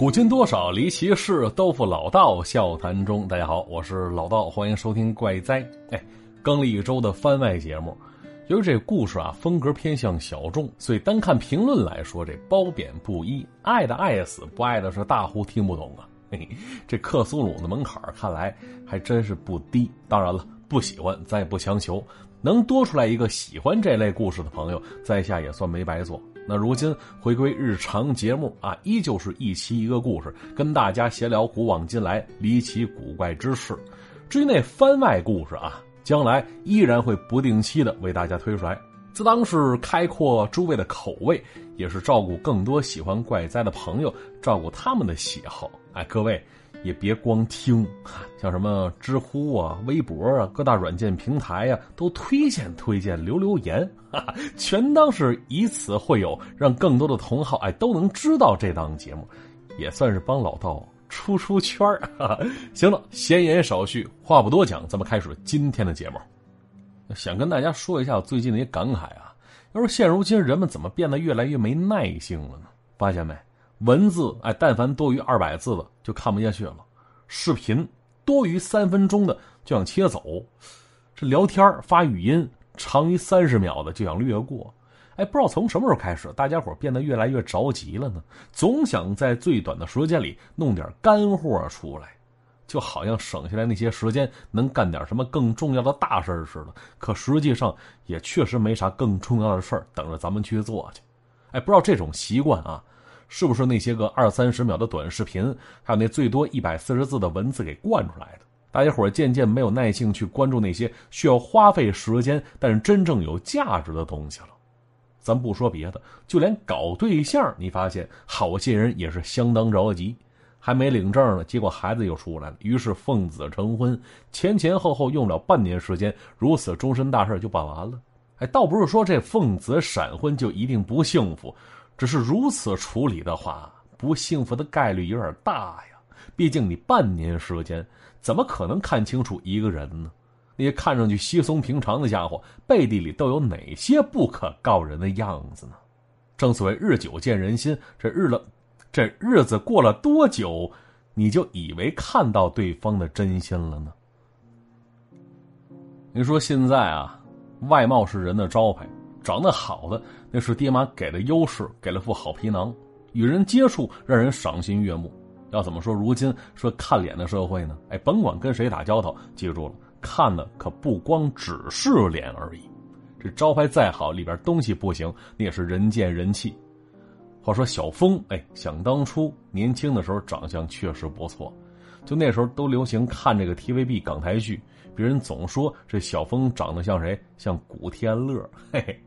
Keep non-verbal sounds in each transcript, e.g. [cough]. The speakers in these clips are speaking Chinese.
古今多少离奇事，都付老道笑谈中。大家好，我是老道，欢迎收听怪哉。哎，更了一周的番外节目，由于这故事啊风格偏向小众，所以单看评论来说，这褒贬不一，爱的爱死，不爱的是大呼听不懂啊。嘿嘿，这克苏鲁的门槛看来还真是不低。当然了，不喜欢咱也不强求，能多出来一个喜欢这类故事的朋友，在下也算没白做。那如今回归日常节目啊，依旧是一期一个故事，跟大家闲聊古往今来离奇古怪之事。至于那番外故事啊，将来依然会不定期的为大家推出来，自当是开阔诸位的口味，也是照顾更多喜欢怪哉的朋友，照顾他们的喜好。哎，各位。也别光听，像什么知乎啊、微博啊、各大软件平台呀，都推荐推荐、留留言，全当是以此会友，让更多的同好哎都能知道这档节目，也算是帮老道出出圈儿。行了，闲言少叙，话不多讲，咱们开始今天的节目。想跟大家说一下我最近的一些感慨啊，要说现如今人们怎么变得越来越没耐性了呢？发现没？文字哎，但凡多于二百字的就看不下去了；视频多于三分钟的就想切走；这聊天发语音长于三十秒的就想略过。哎，不知道从什么时候开始，大家伙变得越来越着急了呢？总想在最短的时间里弄点干货出来，就好像省下来那些时间能干点什么更重要的大事似的。可实际上也确实没啥更重要的事等着咱们去做去。哎，不知道这种习惯啊。是不是那些个二三十秒的短视频，还有那最多一百四十字的文字给惯出来的？大家伙渐渐没有耐性去关注那些需要花费时间但是真正有价值的东西了。咱不说别的，就连搞对象，你发现好些人也是相当着急，还没领证呢，结果孩子又出来了，于是奉子成婚，前前后后用了半年时间，如此终身大事就办完了。哎，倒不是说这奉子闪婚就一定不幸福。只是如此处理的话，不幸福的概率有点大呀。毕竟你半年时间，怎么可能看清楚一个人呢？那些看上去稀松平常的家伙，背地里都有哪些不可告人的样子呢？正所谓日久见人心，这日了，这日子过了多久，你就以为看到对方的真心了呢？你说现在啊，外貌是人的招牌。长得好的那是爹妈给的优势，给了副好皮囊，与人接触让人赏心悦目。要怎么说？如今说看脸的社会呢？哎，甭管跟谁打交道，记住了，看的可不光只是脸而已。这招牌再好，里边东西不行，那也是人见人气。话说小峰，哎，想当初年轻的时候长相确实不错，就那时候都流行看这个 TVB 港台剧。别人总说这小峰长得像谁？像古天乐。嘿嘿，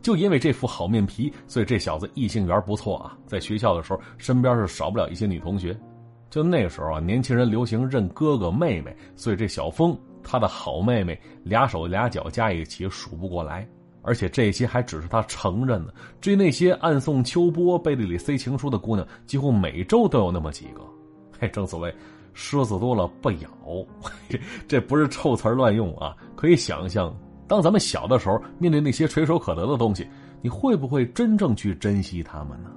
就因为这副好面皮，所以这小子异性缘不错啊。在学校的时候，身边是少不了一些女同学。就那个时候啊，年轻人流行认哥哥妹妹，所以这小峰他的好妹妹俩手俩脚加一起数不过来。而且这些还只是他承认的，至于那些暗送秋波、背地里塞情书的姑娘，几乎每周都有那么几个。嘿，正所谓。狮子多了不咬，这不是臭词乱用啊！可以想象，当咱们小的时候，面对那些垂手可得的东西，你会不会真正去珍惜他们呢？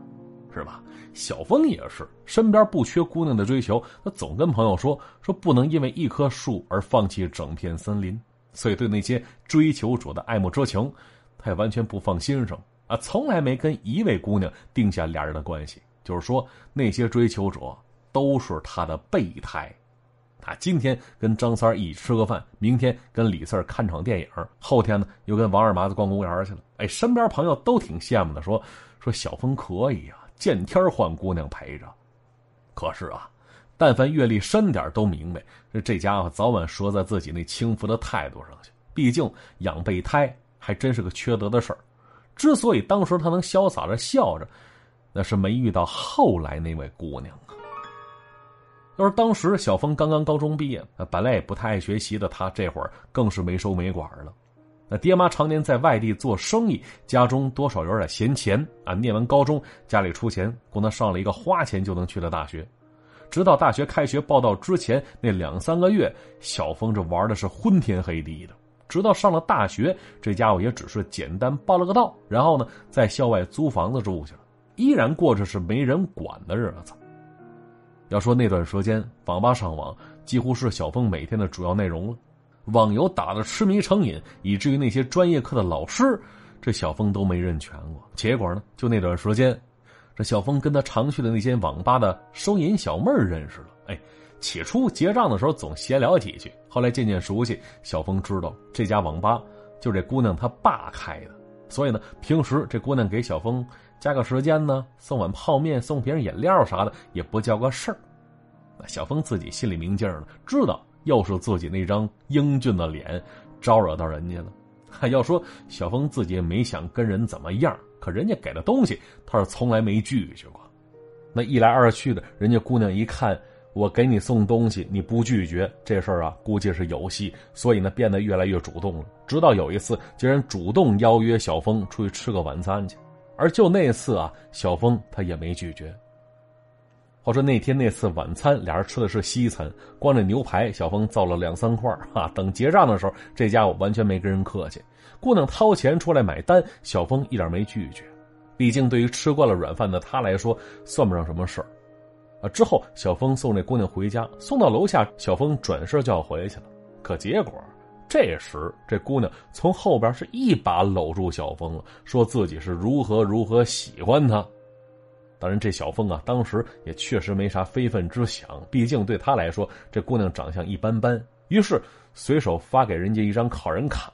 是吧？小峰也是，身边不缺姑娘的追求，他总跟朋友说说不能因为一棵树而放弃整片森林，所以对那些追求者的爱慕之情，他也完全不放心上啊！从来没跟一位姑娘定下俩人的关系，就是说那些追求者。都是他的备胎，他今天跟张三一起吃个饭，明天跟李四看场电影，后天呢又跟王二麻子逛公园去了。哎，身边朋友都挺羡慕的，说说小峰可以啊，见天换姑娘陪着。可是啊，但凡阅历深点都明白，这家伙早晚折在自己那轻浮的态度上去。毕竟养备胎还真是个缺德的事儿。之所以当时他能潇洒着笑着，那是没遇到后来那位姑娘。要是当时小峰刚刚高中毕业，本来也不太爱学习的他，这会儿更是没收没管了。那爹妈常年在外地做生意，家中多少有点闲钱啊。念完高中，家里出钱供他上了一个花钱就能去的大学。直到大学开学报道之前那两三个月，小峰这玩的是昏天黑地的。直到上了大学，这家伙也只是简单报了个到，然后呢，在校外租房子住去了，依然过着是没人管的日子。要说那段时间，网吧上网几乎是小峰每天的主要内容了。网游打的痴迷成瘾，以至于那些专业课的老师，这小峰都没认全过。结果呢，就那段时间，这小峰跟他常去的那间网吧的收银小妹认识了。哎，起初结账的时候总闲聊几句，后来渐渐熟悉。小峰知道这家网吧就这姑娘她爸开的，所以呢，平时这姑娘给小峰加个时间呢，送碗泡面、送瓶饮料啥的，也不叫个事儿。小峰自己心里明镜了，知道。又是自己那张英俊的脸招惹到人家了。[laughs] 要说小峰自己也没想跟人怎么样，可人家给的东西他是从来没拒绝过。那一来二去的，人家姑娘一看我给你送东西你不拒绝，这事儿啊估计是有戏，所以呢变得越来越主动了。直到有一次，竟然主动邀约小峰出去吃个晚餐去，而就那次啊，小峰他也没拒绝。话说那天那次晚餐，俩人吃的是西餐，光这牛排，小峰造了两三块啊。等结账的时候，这家伙完全没跟人客气，姑娘掏钱出来买单，小峰一点没拒绝。毕竟对于吃惯了软饭的他来说，算不上什么事儿。啊，之后小峰送这姑娘回家，送到楼下，小峰转身就要回去了。可结果，这时这姑娘从后边是一把搂住小峰了，说自己是如何如何喜欢他。当然，这小峰啊，当时也确实没啥非分之想，毕竟对他来说，这姑娘长相一般般。于是随手发给人家一张考人卡，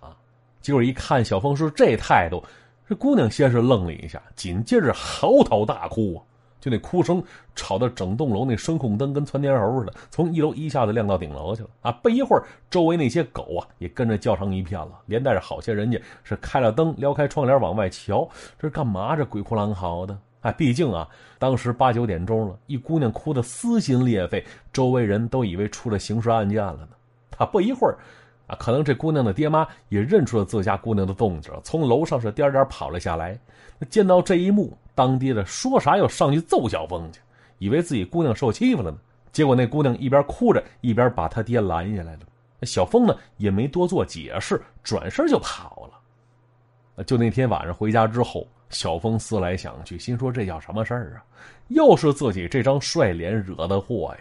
结果一看小峰是这态度，这姑娘先是愣了一下，紧接着嚎啕大哭啊！就那哭声吵得整栋楼那声控灯跟窜天猴似的，从一楼一下子亮到顶楼去了啊！不一会儿，周围那些狗啊也跟着叫成一片了，连带着好些人家是开了灯，撩开窗帘往外瞧，这是干嘛？这鬼哭狼嚎的。哎，毕竟啊，当时八九点钟了，一姑娘哭得撕心裂肺，周围人都以为出了刑事案件了呢。啊不一会儿，啊，可能这姑娘的爹妈也认出了自家姑娘的动静，从楼上是颠颠跑了下来。见到这一幕，当爹的说啥要上去揍小峰去，以为自己姑娘受欺负了呢。结果那姑娘一边哭着，一边把他爹拦下来了。小峰呢也没多做解释，转身就跑了。就那天晚上回家之后。小峰思来想去，心说这叫什么事儿啊？又是自己这张帅脸惹的祸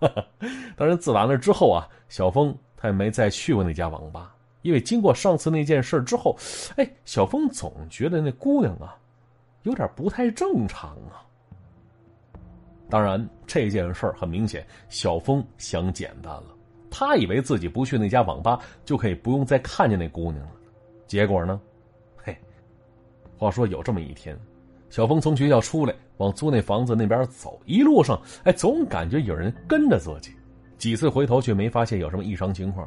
呀！[laughs] 当然，自打那之后啊，小峰他也没再去过那家网吧，因为经过上次那件事之后，哎，小峰总觉得那姑娘啊，有点不太正常啊。当然，这件事很明显，小峰想简单了，他以为自己不去那家网吧就可以不用再看见那姑娘了，结果呢？嘿话说有这么一天，小峰从学校出来，往租那房子那边走，一路上哎，总感觉有人跟着自己。几次回头却没发现有什么异常情况，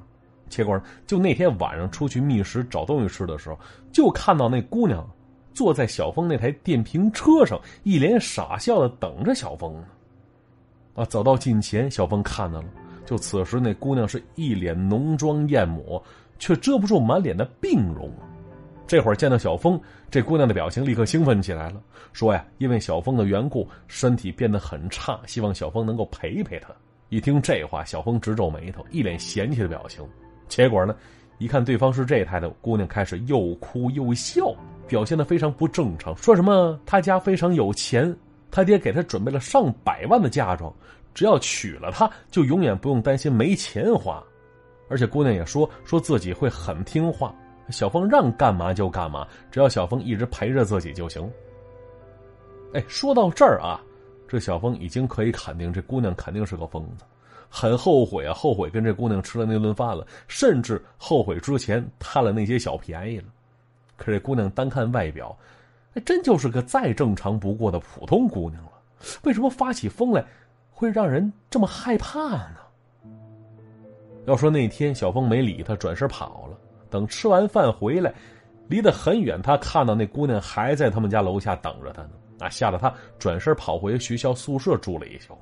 结果就那天晚上出去觅食找东西吃的时候，就看到那姑娘坐在小峰那台电瓶车上，一脸傻笑的等着小峰呢。啊，走到近前，小峰看到了，就此时那姑娘是一脸浓妆艳抹，却遮不住满脸的病容。这会儿见到小峰，这姑娘的表情立刻兴奋起来了，说呀，因为小峰的缘故，身体变得很差，希望小峰能够陪陪她。一听这话，小峰直皱眉头，一脸嫌弃的表情。结果呢，一看对方是这态度，姑娘开始又哭又笑，表现的非常不正常，说什么他家非常有钱，他爹给他准备了上百万的嫁妆，只要娶了她，就永远不用担心没钱花。而且姑娘也说，说自己会很听话。小峰让干嘛就干嘛，只要小峰一直陪着自己就行。哎，说到这儿啊，这小峰已经可以肯定，这姑娘肯定是个疯子，很后悔啊，后悔跟这姑娘吃了那顿饭了，甚至后悔之前贪了那些小便宜了。可这姑娘单看外表，还真就是个再正常不过的普通姑娘了。为什么发起疯来会让人这么害怕呢？要说那天小峰没理他，转身跑了。等吃完饭回来，离得很远，他看到那姑娘还在他们家楼下等着他呢。啊，吓得他转身跑回学校宿舍住了一宿。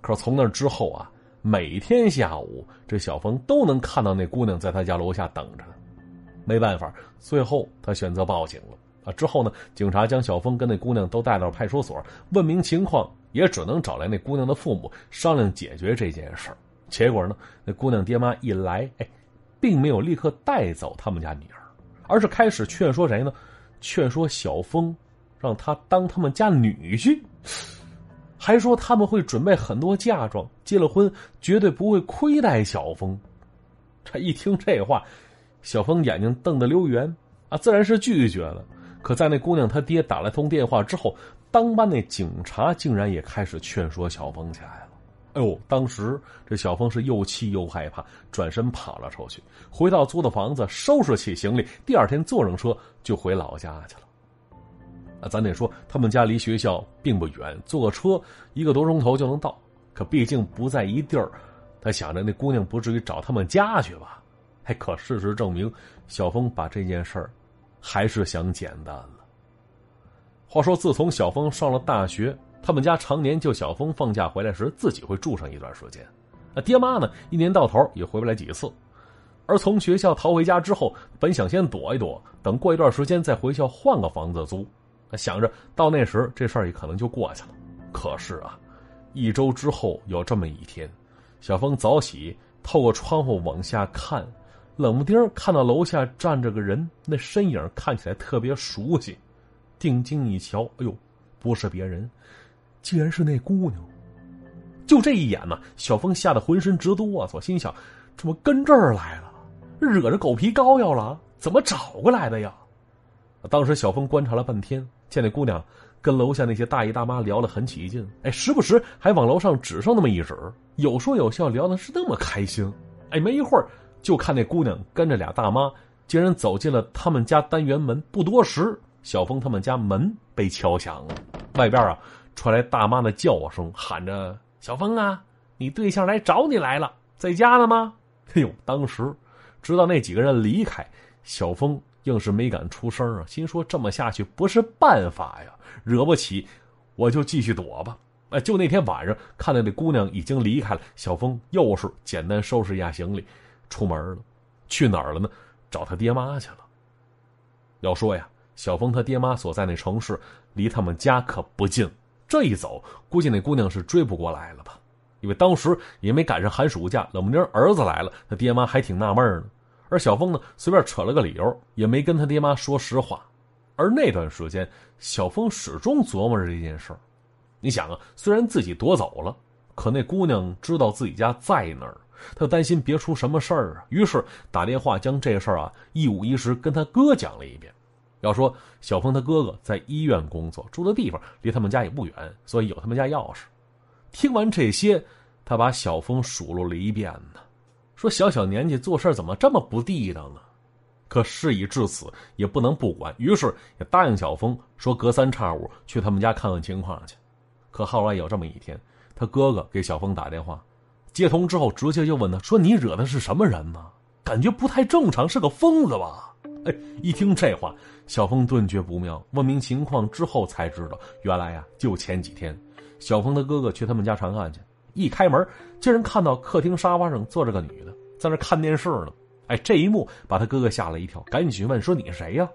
可从那之后啊，每天下午这小峰都能看到那姑娘在他家楼下等着。没办法，最后他选择报警了。啊，之后呢，警察将小峰跟那姑娘都带到派出所问明情况，也只能找来那姑娘的父母商量解决这件事结果呢，那姑娘爹妈一来，哎。并没有立刻带走他们家女儿，而是开始劝说谁呢？劝说小峰，让他当他们家女婿。还说他们会准备很多嫁妆，结了婚绝对不会亏待小峰。这一听这话，小峰眼睛瞪得溜圆啊，自然是拒绝了。可在那姑娘她爹打了通电话之后，当班那警察竟然也开始劝说小峰起来了。哎呦，当时这小峰是又气又害怕，转身跑了出去，回到租的房子，收拾起行李，第二天坐上车就回老家去了。啊，咱得说他们家离学校并不远，坐个车一个多钟头就能到。可毕竟不在一地儿，他想着那姑娘不至于找他们家去吧？哎，可事实证明，小峰把这件事儿还是想简单了。话说，自从小峰上了大学。他们家常年就小峰放假回来时自己会住上一段时间，那爹妈呢一年到头也回不来几次，而从学校逃回家之后，本想先躲一躲，等过一段时间再回校换个房子租，想着到那时这事儿也可能就过去了。可是啊，一周之后有这么一天，小峰早起透过窗户往下看，冷不丁看到楼下站着个人，那身影看起来特别熟悉，定睛一瞧，哎呦，不是别人。竟然是那姑娘！就这一眼呢，小峰吓得浑身直哆嗦，心想：怎么跟这儿来了？惹着狗皮膏药了？怎么找过来的呀？当时小峰观察了半天，见那姑娘跟楼下那些大爷大妈聊得很起劲，哎，时不时还往楼上指上那么一指，有说有笑，聊的是那么开心。哎，没一会儿，就看那姑娘跟着俩大妈，竟然走进了他们家单元门。不多时，小峰他们家门被敲响了，外边啊。传来大妈的叫声，喊着：“小峰啊，你对象来找你来了，在家呢吗？” [laughs] 哎呦，当时直到那几个人离开，小峰硬是没敢出声啊，心说这么下去不是办法呀，惹不起，我就继续躲吧。哎，就那天晚上，看到那姑娘已经离开了，小峰又是简单收拾一下行李，出门了。去哪儿了呢？找他爹妈去了。要说呀，小峰他爹妈所在那城市离他们家可不近。这一走，估计那姑娘是追不过来了吧？因为当时也没赶上寒暑假，冷不丁儿子来了，他爹妈还挺纳闷呢。而小峰呢，随便扯了个理由，也没跟他爹妈说实话。而那段时间，小峰始终琢磨着这件事儿。你想啊，虽然自己夺走了，可那姑娘知道自己家在哪儿，他担心别出什么事儿啊。于是打电话将这事儿啊一五一十跟他哥讲了一遍。要说小峰他哥哥在医院工作，住的地方离他们家也不远，所以有他们家钥匙。听完这些，他把小峰数落了一遍呢，说小小年纪做事怎么这么不地道呢？可事已至此，也不能不管，于是也答应小峰说隔三差五去他们家看看情况去。可后来有这么一天，他哥哥给小峰打电话，接通之后直接就问他说：“你惹的是什么人呢？感觉不太正常，是个疯子吧？”哎，一听这话，小峰顿觉不妙。问明情况之后，才知道原来呀，就前几天，小峰的哥哥去他们家查看去，一开门，竟然看到客厅沙发上坐着个女的，在那看电视呢。哎，这一幕把他哥哥吓了一跳，赶紧去问说：“你是谁呀？”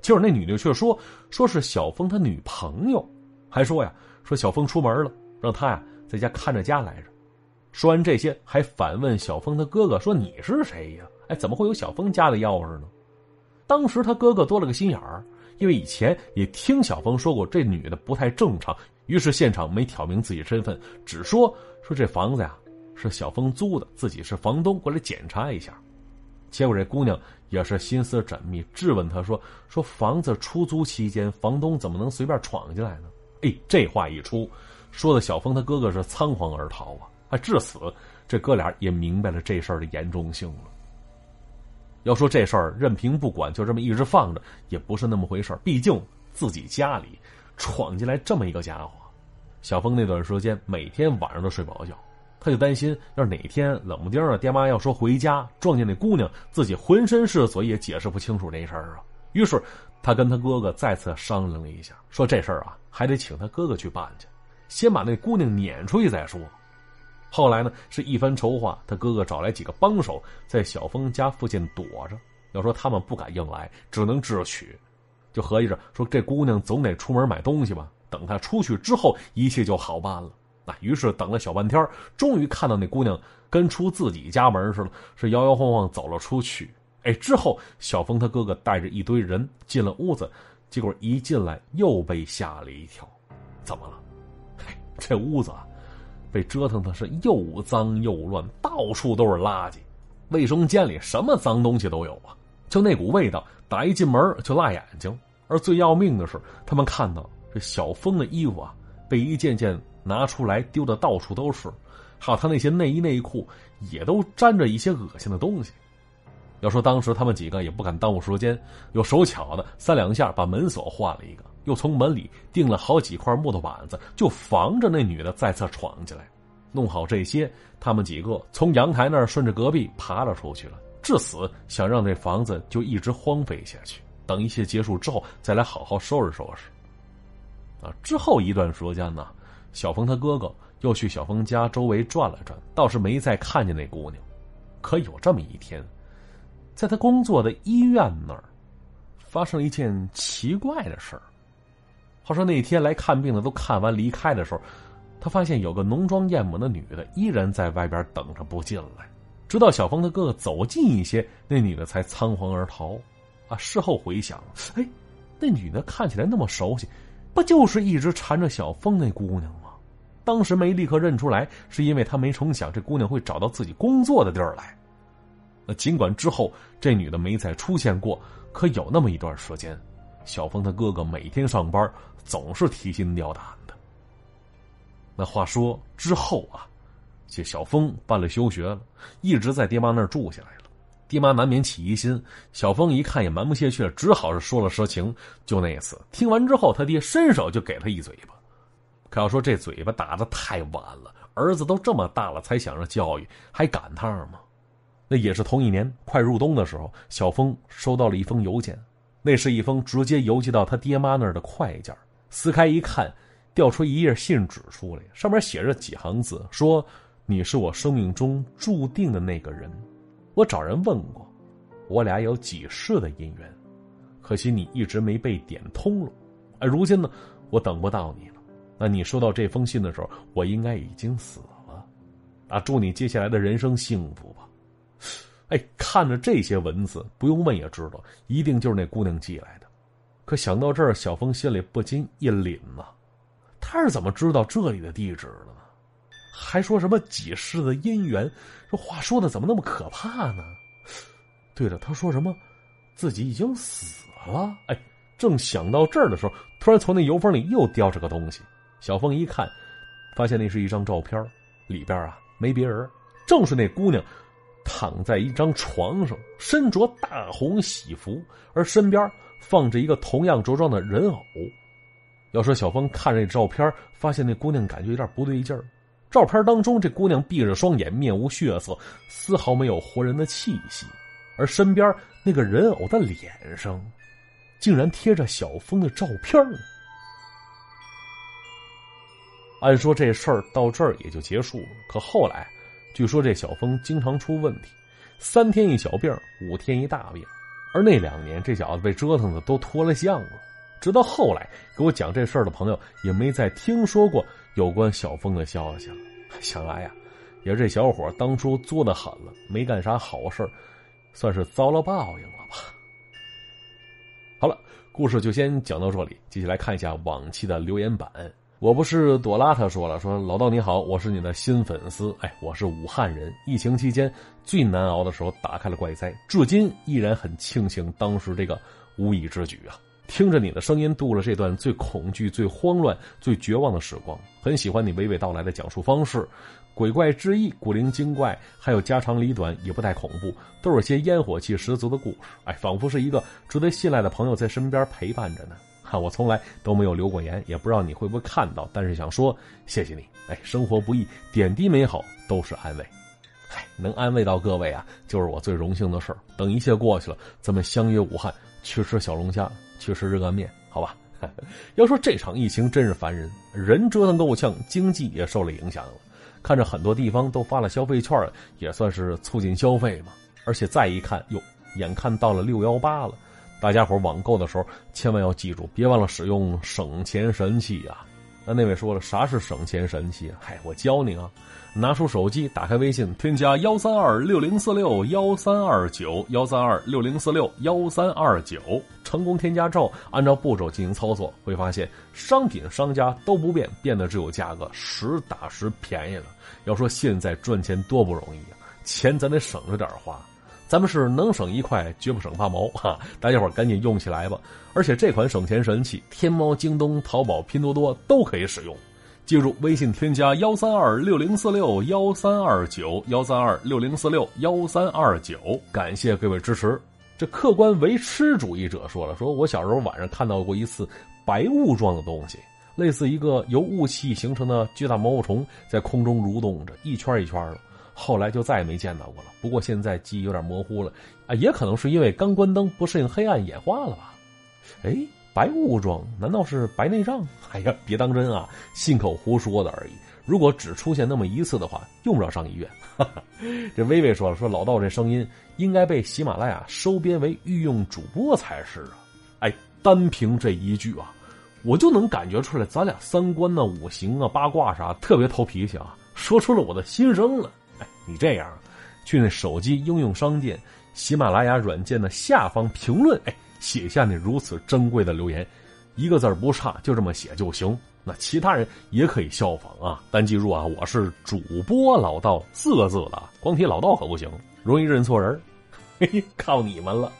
结果那女的却说：“说是小峰他女朋友，还说呀，说小峰出门了，让他呀在家看着家来着。”说完这些，还反问小峰他哥哥说：“你是谁呀？哎，怎么会有小峰家的钥匙呢？”当时他哥哥多了个心眼儿，因为以前也听小峰说过这女的不太正常，于是现场没挑明自己身份，只说说这房子呀是小峰租的，自己是房东，过来检查一下。结果这姑娘也是心思缜密，质问他说：“说房子出租期间，房东怎么能随便闯进来呢？”哎，这话一出，说的小峰他哥哥是仓皇而逃啊！啊，至此这哥俩也明白了这事儿的严重性了。要说这事儿任凭不管，就这么一直放着，也不是那么回事毕竟自己家里闯进来这么一个家伙，小峰那段时间每天晚上都睡不着觉，他就担心要是哪天冷不丁啊，爹妈要说回家撞见那姑娘，自己浑身是嘴也解释不清楚这事儿啊。于是他跟他哥哥再次商量了一下，说这事儿啊还得请他哥哥去办去，先把那姑娘撵出去再说。后来呢，是一番筹划，他哥哥找来几个帮手，在小峰家附近躲着。要说他们不敢硬来，只能智取，就合计着说这姑娘总得出门买东西吧。等她出去之后，一切就好办了。那于是等了小半天，终于看到那姑娘跟出自己家门似的，是摇摇晃晃走了出去。哎，之后小峰他哥哥带着一堆人进了屋子，结果一进来又被吓了一跳。怎么了？[laughs] 这屋子啊，被折腾的是又脏又乱，到处都是垃圾，卫生间里什么脏东西都有啊，就那股味道，打一进门就辣眼睛。而最要命的是，他们看到这小峰的衣服啊，被一件件拿出来丢的到处都是，还有他那些内衣内裤也都沾着一些恶心的东西。要说当时他们几个也不敢耽误时间，有手巧的三两下把门锁换了一个，又从门里钉了好几块木头板子，就防着那女的再次闯进来。弄好这些，他们几个从阳台那儿顺着隔壁爬了出去了，至死想让这房子就一直荒废下去。等一切结束之后，再来好好收拾收拾。啊，之后一段时间呢，小峰他哥哥又去小峰家周围转了转，倒是没再看见那姑娘。可有这么一天。在他工作的医院那儿，发生了一件奇怪的事儿。话说那天来看病的都看完离开的时候，他发现有个浓妆艳抹的女的依然在外边等着不进来。直到小峰的哥哥走近一些，那女的才仓皇而逃。啊，事后回想，哎，那女的看起来那么熟悉，不就是一直缠着小峰那姑娘吗？当时没立刻认出来，是因为他没成想这姑娘会找到自己工作的地儿来。那尽管之后这女的没再出现过，可有那么一段时间，小峰他哥哥每天上班总是提心吊胆的。那话说之后啊，这小峰办了休学了，一直在爹妈那儿住下来了。爹妈难免起疑心，小峰一看也瞒不下去了，只好是说了实情。就那一次听完之后，他爹伸手就给他一嘴巴。可要说这嘴巴打的太晚了，儿子都这么大了才想着教育，还赶趟吗？那也是同一年，快入冬的时候，小峰收到了一封邮件，那是一封直接邮寄到他爹妈那儿的快件。撕开一看，掉出一页信纸出来，上面写着几行字，说：“你是我生命中注定的那个人，我找人问过，我俩有几世的姻缘，可惜你一直没被点通了。而如今呢，我等不到你了。那你收到这封信的时候，我应该已经死了。啊，祝你接下来的人生幸福吧。”哎，看着这些文字，不用问也知道，一定就是那姑娘寄来的。可想到这儿，小峰心里不禁一凛呐。他是怎么知道这里的地址的呢？还说什么几世的姻缘？这话说的怎么那么可怕呢？对了，他说什么自己已经死了？哎，正想到这儿的时候，突然从那油封里又掉着个东西。小峰一看，发现那是一张照片，里边啊没别人，正是那姑娘。躺在一张床上，身着大红喜服，而身边放着一个同样着装的人偶。要说小峰看这照片，发现那姑娘感觉有点不对劲儿。照片当中，这姑娘闭着双眼，面无血色，丝毫没有活人的气息，而身边那个人偶的脸上，竟然贴着小峰的照片按说这事儿到这儿也就结束了，可后来。据说这小峰经常出问题，三天一小病，五天一大病，而那两年这小子被折腾的都脱了相了。直到后来给我讲这事儿的朋友也没再听说过有关小峰的消息了。[laughs] 想来呀，也是这小伙当初作的狠了，没干啥好事算是遭了报应了吧。好了，故事就先讲到这里，接下来看一下往期的留言板。我不是朵拉，他说了，说老道你好，我是你的新粉丝，哎，我是武汉人，疫情期间最难熬的时候打开了怪哉，至今依然很庆幸当时这个无意之举啊，听着你的声音度了这段最恐惧、最慌乱、最绝望的时光，很喜欢你娓娓道来的讲述方式，鬼怪之意、古灵精怪，还有家长里短，也不太恐怖，都是些烟火气十足的故事，哎，仿佛是一个值得信赖的朋友在身边陪伴着呢。[laughs] 哈我从来都没有留过言，也不知道你会不会看到，但是想说谢谢你。哎，生活不易，点滴美好都是安慰。哎，能安慰到各位啊，就是我最荣幸的事儿。等一切过去了，咱们相约武汉，去吃小龙虾，去吃热干面，好吧？[laughs] 要说这场疫情真是烦人，人折腾够呛，经济也受了影响了。看着很多地方都发了消费券，也算是促进消费嘛。而且再一看，哟，眼看到了六幺八了。大家伙网购的时候，千万要记住，别忘了使用省钱神器啊！那那位说了，啥是省钱神器？嗨，我教你啊，拿出手机，打开微信，添加幺三二六零四六幺三二九幺三二六零四六幺三二九，成功添加之后，按照步骤进行操作，会发现商品商家都不变，变的只有价格实打实便宜了。要说现在赚钱多不容易啊，钱咱得省着点花。咱们是能省一块，绝不省八毛 [laughs] 哈！大家伙赶紧用起来吧！而且这款省钱神器，天猫、京东、淘宝、拼多多都可以使用。记住，微信添加幺三二六零四六幺三二九幺三二六零四六幺三二九，感谢各位支持。这客观唯吃主义者说了，说我小时候晚上看到过一次白雾状的东西，类似一个由雾气形成的巨大毛毛虫，在空中蠕动着，一圈一圈的。后来就再也没见到过了。不过现在记忆有点模糊了啊，也可能是因为刚关灯不适应黑暗演化了吧？哎，白雾状难道是白内障？[laughs] 哎呀，别当真啊，信口胡说的而已。如果只出现那么一次的话，用不着上医院。[laughs] 这微微说了，说老道这声音应该被喜马拉雅收编为御用主播才是啊。哎，单凭这一句啊，我就能感觉出来，咱俩三观呢、五行啊、八卦啥特别投脾气啊，说出了我的心声了。哎你这样，去那手机应用商店喜马拉雅软件的下方评论，哎，写下那如此珍贵的留言，一个字不差，就这么写就行。那其他人也可以效仿啊，但记住啊，我是主播老道四个字的，光提老道可不行，容易认错人。嘿嘿，靠你们了。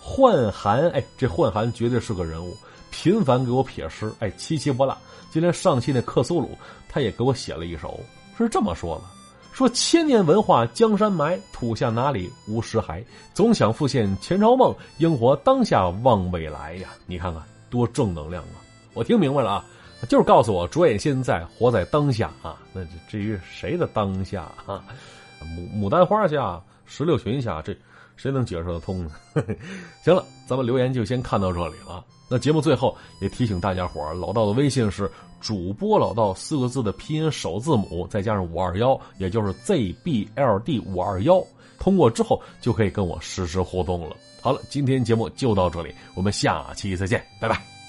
幻寒，哎，这幻寒绝对是个人物，频繁给我撇诗，哎，七七不落。今天上期那克苏鲁，他也给我写了一首，是这么说的。说千年文化江山埋，土下哪里无尸骸？总想复现前朝梦，应活当下望未来呀！你看看多正能量啊！我听明白了啊，就是告诉我着眼现在，活在当下啊。那至于谁的当下啊？牡牡丹花下，石榴裙下，这谁能解释得通呢？[laughs] 行了，咱们留言就先看到这里了。那节目最后也提醒大家伙儿老道的微信是主播老道四个字的拼音首字母，再加上五二幺，也就是 ZBLD 五二幺。通过之后就可以跟我实时互动了。好了，今天节目就到这里，我们下期再见，拜拜。